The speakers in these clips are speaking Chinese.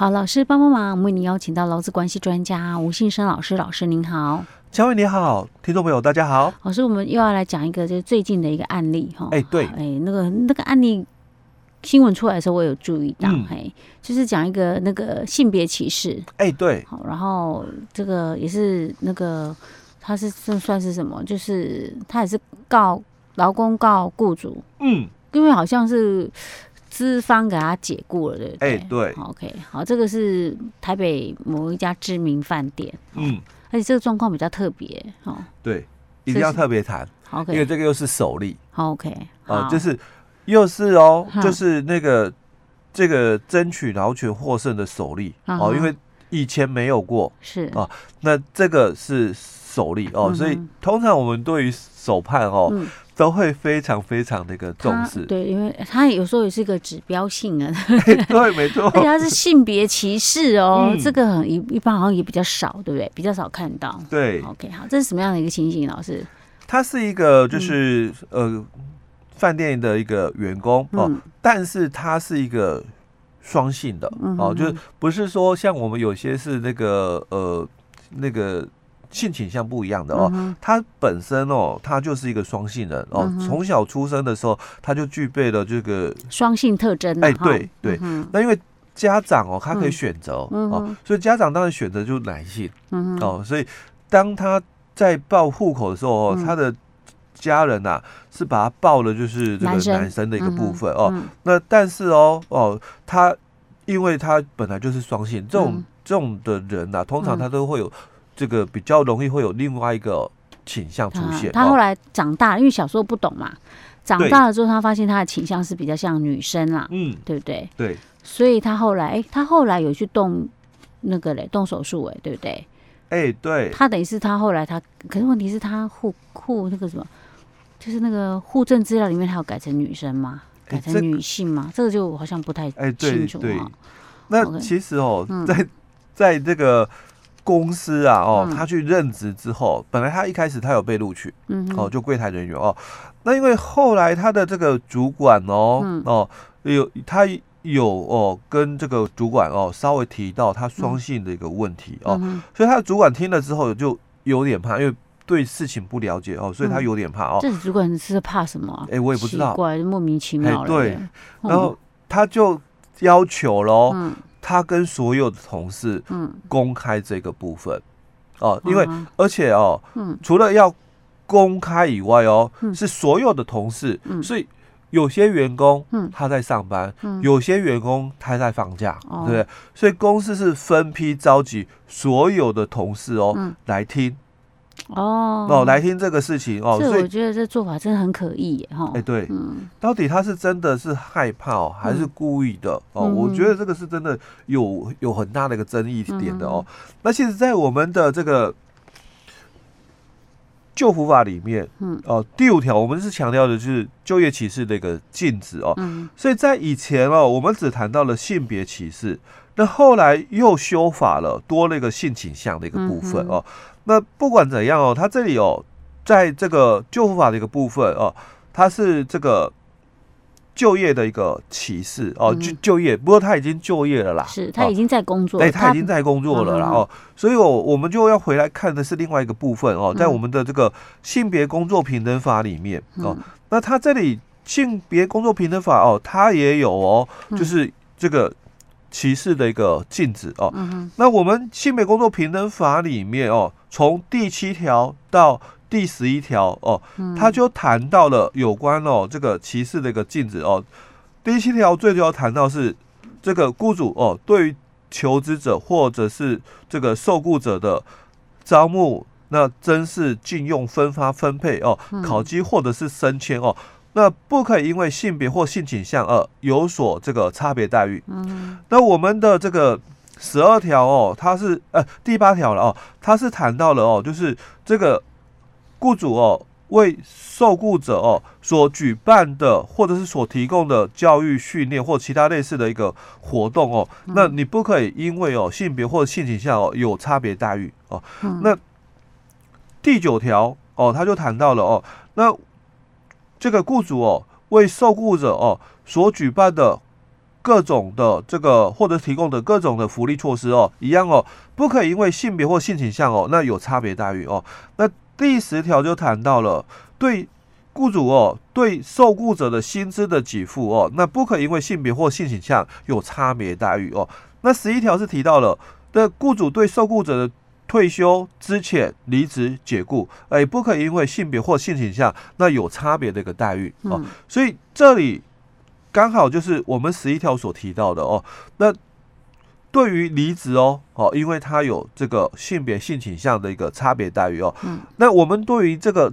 好，老师帮帮忙，我们为您邀请到劳资关系专家吴信生老师，老师您好。嘉惠你好，听众朋友大家好。老师，我们又要来讲一个就是最近的一个案例哈。哎，对，哎，那个那个案例新闻出来的时候，我有注意到，嗯、嘿，就是讲一个那个性别歧视。哎，对。好，然后这个也是那个他是这算是什么？就是他也是告劳工告雇主。嗯，因为好像是。资方给他解雇了，对不对？哎，对。OK，好，这个是台北某一家知名饭店。嗯，而且这个状况比较特别，哦。对，一定要特别谈。OK，因为这个又是首例。OK，啊，就是又是哦，就是那个这个争取劳权获胜的首例哦，因为以前没有过。是啊，那这个是首例哦，所以通常我们对于首判哦。都会非常非常的一个重视，对，因为他有时候也是一个指标性啊，对，没错，而且他是性别歧视哦，嗯、这个很一一般好像也比较少，对不对？比较少看到。对，OK，好，这是什么样的一个情形？老师，他是一个就是、嗯、呃饭店的一个员工哦，嗯、但是他是一个双性的、哦，就是不是说像我们有些是那个呃那个。性倾向不一样的哦，他本身哦，他就是一个双性人哦，从小出生的时候他就具备了这个双性特征。哎，对对，那因为家长哦，他可以选择哦，所以家长当然选择就是男性哦，所以当他在报户口的时候哦，他的家人呐是把他报了就是这个男生。的一个部分哦，那但是哦哦，他因为他本来就是双性，这种这种的人呐，通常他都会有。这个比较容易会有另外一个倾向出现。他后来长大，因为小时候不懂嘛，长大了之后，他发现他的倾向是比较像女生啦，嗯，对不对？对。所以他后来，哎，他后来有去动那个嘞，动手术，哎，对不对？哎，对。他等于是他后来他，可是问题是他户户那个什么，就是那个户政资料里面，他有改成女生吗？改成女性吗？这个就好像不太清楚啊。那其实哦，在在这个。公司啊，哦，他去任职之后，本来他一开始他有被录取，嗯，哦，就柜台人员哦，那因为后来他的这个主管哦，哦，有他有哦跟这个主管哦稍微提到他双性的一个问题哦，所以他的主管听了之后就有点怕，因为对事情不了解哦，所以他有点怕哦。这主管是怕什么？哎，我也不知道，怪莫名其妙。对，然后他就要求喽。他跟所有的同事，嗯，公开这个部分，哦，因为而且哦，嗯，除了要公开以外哦，是所有的同事，嗯，所以有些员工，嗯，他在上班，嗯，有些员工他在放假，对不对？所以公司是分批召集所有的同事哦，来听。哦哦，来听这个事情哦，所以我觉得这做法真的很可疑哈。哎，对，嗯，到底他是真的是害怕哦，还是故意的哦？我觉得这个是真的有有很大的一个争议点的哦。那其实，在我们的这个就服法里面，嗯哦，第五条我们是强调的就是就业歧视的一个禁止哦。嗯，所以在以前哦，我们只谈到了性别歧视，那后来又修法了，多了一个性倾向的一个部分哦。那不管怎样哦，他这里哦，在这个救护法的一个部分哦，他是这个就业的一个歧视哦，就就业，不过他已经就业了啦，是他已经在工作，对，他已经在工作了啦哦，所以我我们就要回来看的是另外一个部分哦，在我们的这个性别工作平等法里面哦，那他这里性别工作平等法哦，他也有哦，就是这个。歧视的一个禁止哦，嗯、那我们性别工作平等法里面哦，从第七条到第十一条哦，他、嗯、就谈到了有关哦这个歧视的一个禁止哦。第七条最主要谈到是这个雇主哦，对于求职者或者是这个受雇者的招募、那真是禁用、分发、分配哦，考绩或者是升迁哦。那不可以因为性别或性倾向而有所这个差别待遇。嗯，那我们的这个十二条哦，它是呃第八条了哦，它是谈到了哦，就是这个雇主哦为受雇者哦所举办的或者是所提供的教育训练或其他类似的一个活动哦，那你不可以因为哦性别或性倾向哦有差别待遇哦。那第九条哦，他就谈到了哦，那。这个雇主哦，为受雇者哦所举办的各种的这个或者提供的各种的福利措施哦，一样哦，不可以因为性别或性倾向哦，那有差别待遇哦。那第十条就谈到了对雇主哦，对受雇者的薪资的给付哦，那不可以因为性别或性倾向有差别待遇哦。那十一条是提到了的雇主对受雇者的退休、之前、离职、解雇，哎，不可以因为性别或性倾向那有差别的一个待遇哦。嗯、所以这里。刚好就是我们十一条所提到的哦。那对于离职哦，哦，因为他有这个性别性倾向的一个差别待遇哦。嗯。那我们对于这个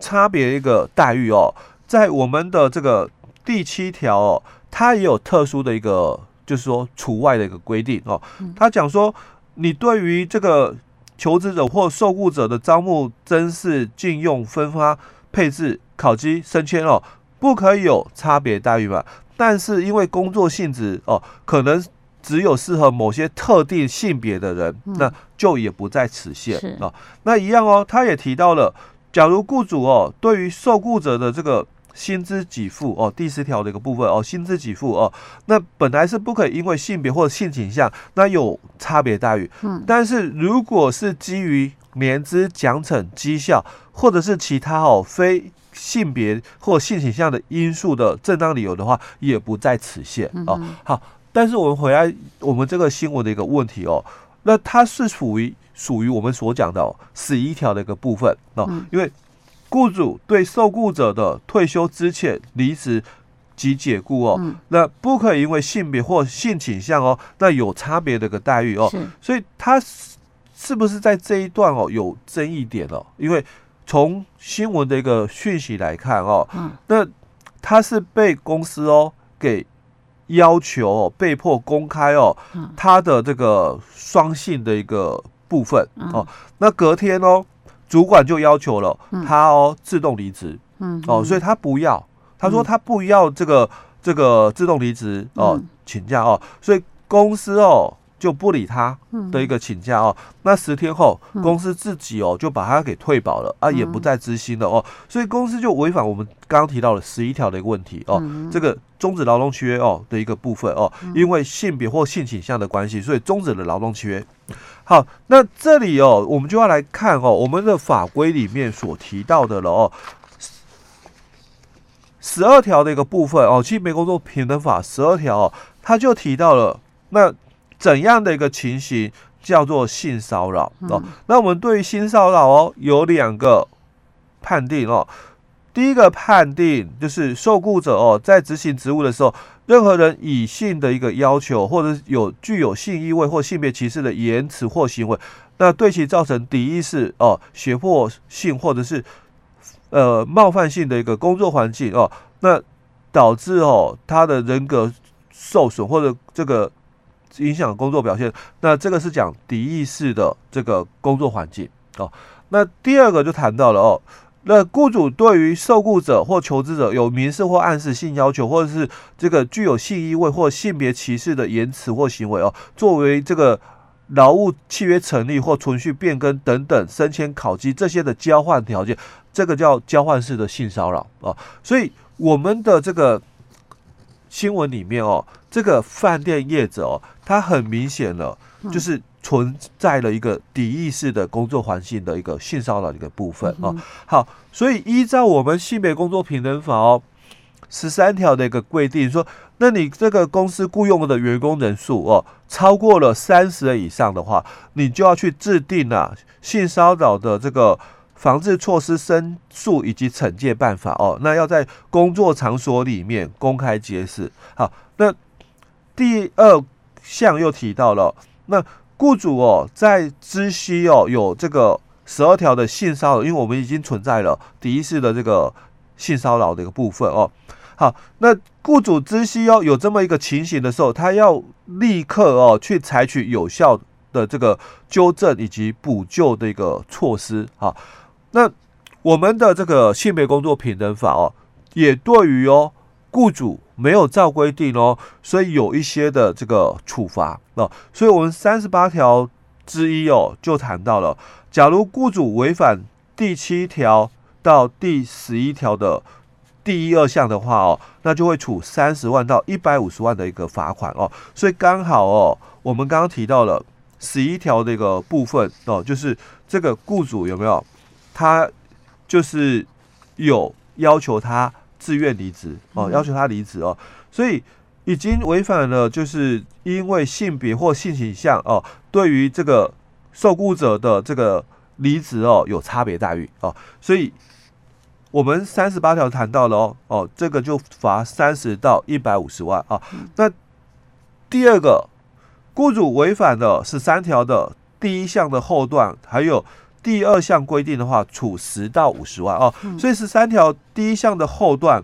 差别一个待遇哦，在我们的这个第七条哦，它也有特殊的一个，就是说除外的一个规定哦。他讲说，你对于这个求职者或受雇者的招募、甄试、禁用、分发、配置、考绩、升迁哦。不可以有差别待遇嘛？但是因为工作性质哦，可能只有适合某些特定性别的人，嗯、那就也不在此限是哦。那一样哦，他也提到了，假如雇主哦，对于受雇者的这个薪资给付哦，第十条的一个部分哦，薪资给付哦，那本来是不可以因为性别或者性倾向那有差别待遇。嗯，但是如果是基于年资、奖惩、绩效，或者是其他哦非。性别或性倾向的因素的正当理由的话，也不在此限哦。好，但是我们回来我们这个新闻的一个问题哦，那它是属于属于我们所讲的十一条的一个部分哦，因为雇主对受雇者的退休、之前、离职及解雇哦，那不可以因为性别或性倾向哦，那有差别的一个待遇哦，所以他是不是在这一段哦有争议点哦？因为从新闻的一个讯息来看哦，嗯、那他是被公司哦给要求、哦、被迫公开哦，嗯、他的这个双性的一个部分、嗯、哦，那隔天哦，主管就要求了他哦自动离职，嗯。哦，所以他不要，他说他不要这个这个自动离职哦，请假哦，所以公司哦。就不理他的一个请假哦，嗯、那十天后公司自己哦就把他给退保了啊，也不再执行了哦，所以公司就违反我们刚刚提到的十一条的一个问题哦，嗯、这个终止劳动契约哦的一个部分哦，因为性别或性倾向的关系，所以终止了劳动契约。好，那这里哦，我们就要来看哦，我们的法规里面所提到的了哦，十二条的一个部分哦，性别工作平等法十二条哦，它就提到了那。怎样的一个情形叫做性骚扰哦？嗯、那我们对于性骚扰哦有两个判定哦。第一个判定就是受雇者哦在执行职务的时候，任何人以性的一个要求，或者有具有性意味或性别歧视的言辞或行为，那对其造成敌意式哦、胁迫性或者是呃冒犯性的一个工作环境哦，那导致哦他的人格受损或者这个。影响工作表现，那这个是讲敌意式的这个工作环境哦。那第二个就谈到了哦，那雇主对于受雇者或求职者有明示或暗示性要求，或者是这个具有性意味或性别歧视的言辞或行为哦，作为这个劳务契约成立或存续变更等等升迁考绩这些的交换条件，这个叫交换式的性骚扰哦。所以我们的这个。新闻里面哦，这个饭店业者哦，他很明显了，就是存在了一个敌意式的工作环境的一个性骚扰的一个部分哦。好，所以依照我们性别工作平等法哦十三条的一个规定说，那你这个公司雇佣的员工人数哦超过了三十人以上的话，你就要去制定啊性骚扰的这个。防治措施、申诉以及惩戒办法哦，那要在工作场所里面公开揭示。好，那第二项又提到了，那雇主哦，在知悉哦有这个十二条的性骚扰，因为我们已经存在了第一次的这个性骚扰的一个部分哦。好，那雇主知悉哦有这么一个情形的时候，他要立刻哦去采取有效的这个纠正以及补救的一个措施啊。那我们的这个性别工作平等法哦，也对于哦雇主没有照规定哦，所以有一些的这个处罚哦。所以我们三十八条之一哦就谈到了，假如雇主违反第七条到第十一条的第一二项的话哦，那就会处三十万到一百五十万的一个罚款哦。所以刚好哦，我们刚刚提到了十一条的一个部分哦，就是这个雇主有没有他就是有要求他自愿离职哦，要求他离职哦，所以已经违反了，就是因为性别或性倾向哦，对于这个受雇者的这个离职哦有差别待遇哦，所以。我们三十八条谈到了哦哦，这个就罚三十到一百五十万啊。那第二个，雇主违反了十三条的第一项的后段，还有第二项规定的话，处十到五十万哦。所以十三条第一项的后段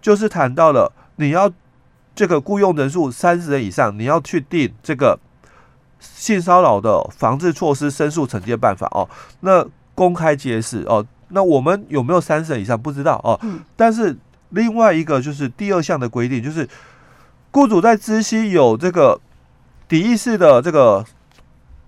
就是谈到了你要这个雇佣人数三十人以上，你要去定这个性骚扰的防治措施申诉惩戒办法哦。那公开揭示哦。那我们有没有三十人以上不知道哦，但是另外一个就是第二项的规定，就是雇主在知悉有这个敌意式的这个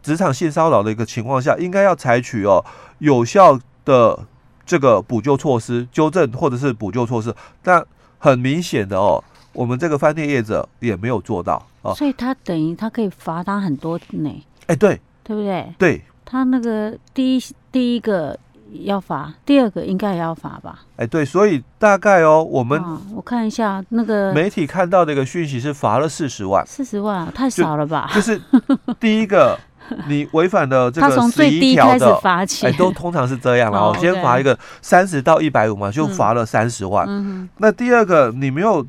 职场性骚扰的一个情况下，应该要采取哦有效的这个补救措施、纠正或者是补救措施。但很明显的哦，我们这个饭店业者也没有做到哦，所以他等于他可以罚他很多呢。哎，对，对不对？对，他那个第一第一个。要罚，第二个应该也要罚吧？哎，对，所以大概哦，我们、啊、我看一下那个媒体看到的一个讯息是罚了四十万，四十万太少了吧？就，就是第一个，你违反了这个从最低开始罚钱，哎，都通常是这样了。我先罚一个三十到一百五嘛，就罚了三十万。嗯、那第二个，你没有，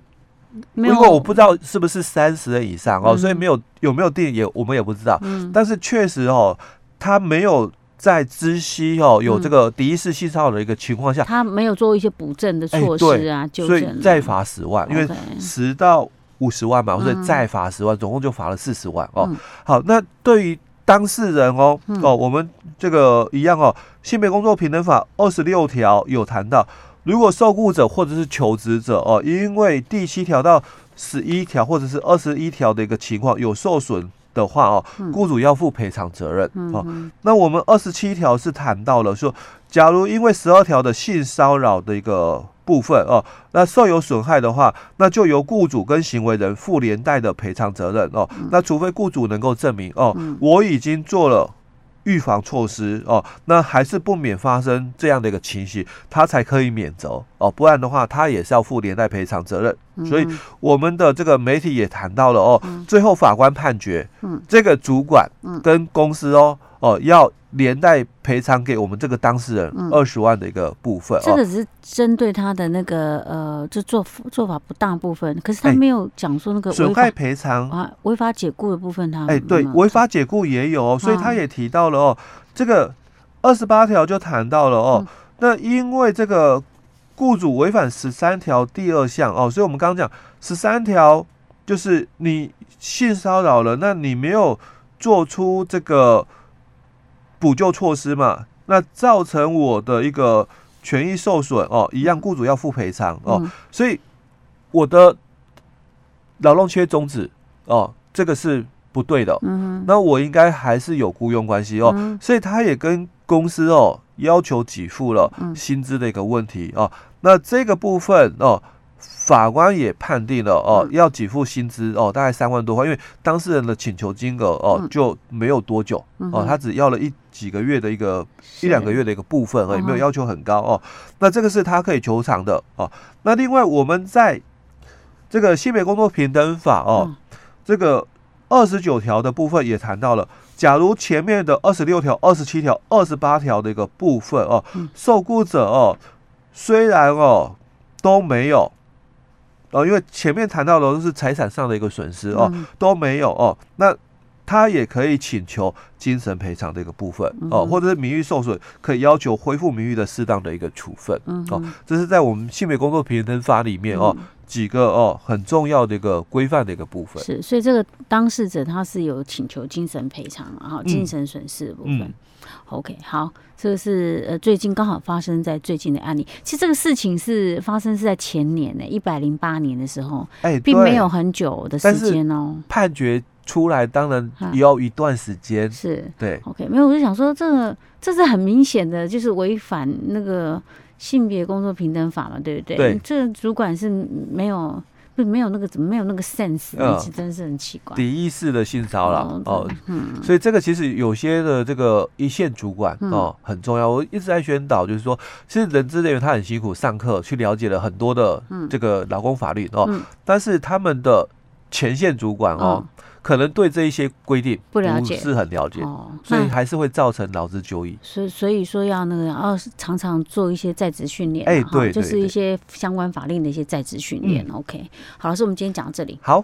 如果我不知道是不是三十人以上哦，嗯、所以没有有没有定也我们也不知道。嗯、但是确实哦，他没有。在知悉哦有这个敌意式性骚扰的一个情况下，他没有做一些补正的措施啊，就所以再罚十万，因为十到五十万嘛，或者再罚十万，总共就罚了四十万哦。好，那对于当事人哦哦，我们这个一样哦，性别工作平等法二十六条有谈到，如果受雇者或者是求职者哦，因为第七条到十一条或者是二十一条的一个情况有受损。的话哦，雇主要负赔偿责任哦。那我们二十七条是谈到了说，假如因为十二条的性骚扰的一个部分哦，那受有损害的话，那就由雇主跟行为人负连带的赔偿责任哦。那除非雇主能够证明哦，我已经做了。预防措施哦，那还是不免发生这样的一个情形，他才可以免责哦，不然的话，他也是要负连带赔偿责任。所以我们的这个媒体也谈到了哦，最后法官判决，这个主管跟公司哦哦要。连带赔偿给我们这个当事人二十万的一个部分，这个只是针对他的那个呃，就做做法不当部分，可是他没有讲说那个损害赔偿啊，违法解雇的部分他，哎，对，违法解雇也有哦，所以他也提到了哦，这个二十八条就谈到了哦，那因为这个雇主违反十三条第二项哦，所以我们刚刚讲十三条就是你性骚扰了，那你没有做出这个。补救措施嘛，那造成我的一个权益受损哦，一样雇主要负赔偿哦，嗯、所以我的劳动契约终止哦，这个是不对的。嗯，那我应该还是有雇佣关系哦，嗯、所以他也跟公司哦要求给付了薪资的一个问题哦，那这个部分哦。法官也判定了哦，要给付薪资哦，大概三万多块，因为当事人的请求金额哦就没有多久哦，他只要了一几个月的一个一两个月的一个部分而已，没有要求很高哦。那这个是他可以求偿的哦。那另外我们在这个性别工作平等法哦，这个二十九条的部分也谈到了，假如前面的二十六条、二十七条、二十八条的一个部分哦，受雇者哦虽然哦都没有。哦，因为前面谈到的都是财产上的一个损失哦，都没有哦，那他也可以请求精神赔偿的一个部分哦，或者是名誉受损，可以要求恢复名誉的适当的一个处分哦。这是在我们性别工作平等法里面哦几个哦很重要的一个规范的一个部分。是，所以这个当事者他是有请求精神赔偿啊，精神损失的部分。嗯 OK，好，这个是呃最近刚好发生在最近的案例。其实这个事情是发生是在前年呢，一百零八年的时候，哎，并没有很久的时间哦。判决出来当然也要一段时间，是对。OK，没有，我就想说这个这是很明显的，就是违反那个性别工作平等法嘛，对不对？对，这主管是没有。不，没有那个，怎么没有那个 sense？嗯，真是很奇怪。敌意式的性骚扰哦，所以这个其实有些的这个一线主管哦很重要。我一直在宣导，就是说，其实人资人员他很辛苦，上课去了解了很多的这个劳工法律哦，但是他们的前线主管哦。可能对这一些规定不了解，是很了解，哦，所以还是会造成劳资纠纷。所以所以说要那个要常常做一些在职训练，哎，对，就是一些相关法令的一些在职训练。OK，好，老师，我们今天讲到这里。好。